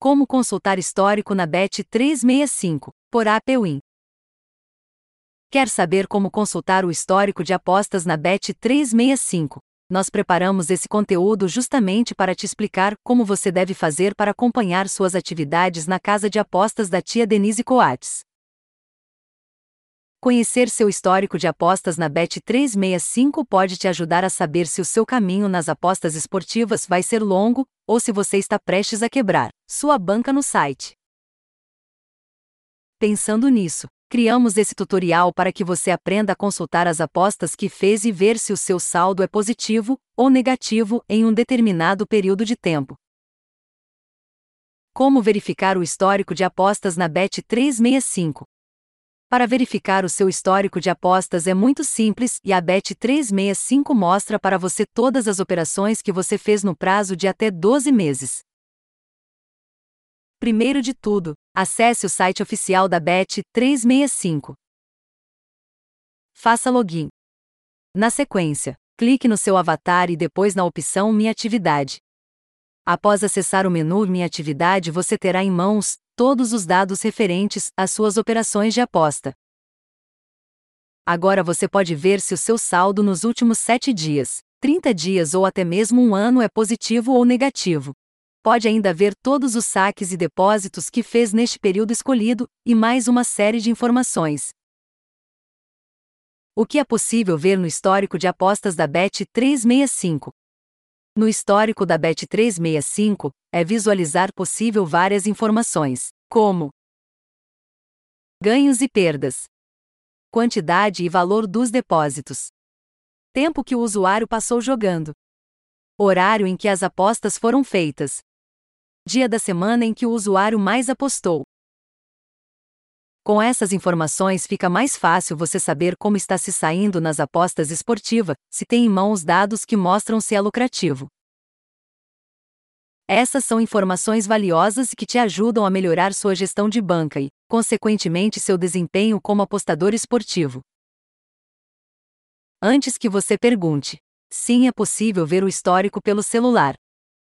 Como consultar histórico na Bet365, por AppWin. Quer saber como consultar o histórico de apostas na Bet365? Nós preparamos esse conteúdo justamente para te explicar como você deve fazer para acompanhar suas atividades na casa de apostas da tia Denise Coates. Conhecer seu histórico de apostas na Bet365 pode te ajudar a saber se o seu caminho nas apostas esportivas vai ser longo ou se você está prestes a quebrar sua banca no site. Pensando nisso, criamos esse tutorial para que você aprenda a consultar as apostas que fez e ver se o seu saldo é positivo ou negativo em um determinado período de tempo. Como verificar o histórico de apostas na Bet365? Para verificar o seu histórico de apostas é muito simples e a Bet365 mostra para você todas as operações que você fez no prazo de até 12 meses. Primeiro de tudo, acesse o site oficial da Bet365. Faça login. Na sequência, clique no seu avatar e depois na opção Minha Atividade. Após acessar o menu Minha Atividade, você terá em mãos todos os dados referentes às suas operações de aposta. Agora você pode ver se o seu saldo nos últimos 7 dias, 30 dias ou até mesmo um ano é positivo ou negativo. Pode ainda ver todos os saques e depósitos que fez neste período escolhido, e mais uma série de informações. O que é possível ver no histórico de apostas da Bet365? No histórico da Bet365, é visualizar possível várias informações, como ganhos e perdas, quantidade e valor dos depósitos, tempo que o usuário passou jogando, horário em que as apostas foram feitas, dia da semana em que o usuário mais apostou. Com essas informações fica mais fácil você saber como está se saindo nas apostas esportivas, se tem em mãos dados que mostram se é lucrativo. Essas são informações valiosas que te ajudam a melhorar sua gestão de banca e, consequentemente, seu desempenho como apostador esportivo. Antes que você pergunte, sim, é possível ver o histórico pelo celular.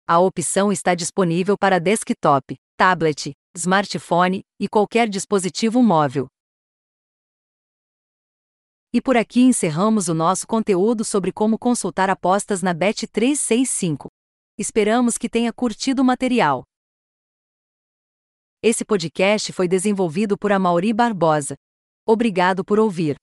A opção está disponível para desktop, tablet, smartphone e qualquer dispositivo móvel. E por aqui encerramos o nosso conteúdo sobre como consultar apostas na Bet365. Esperamos que tenha curtido o material. Esse podcast foi desenvolvido por Amauri Barbosa. Obrigado por ouvir.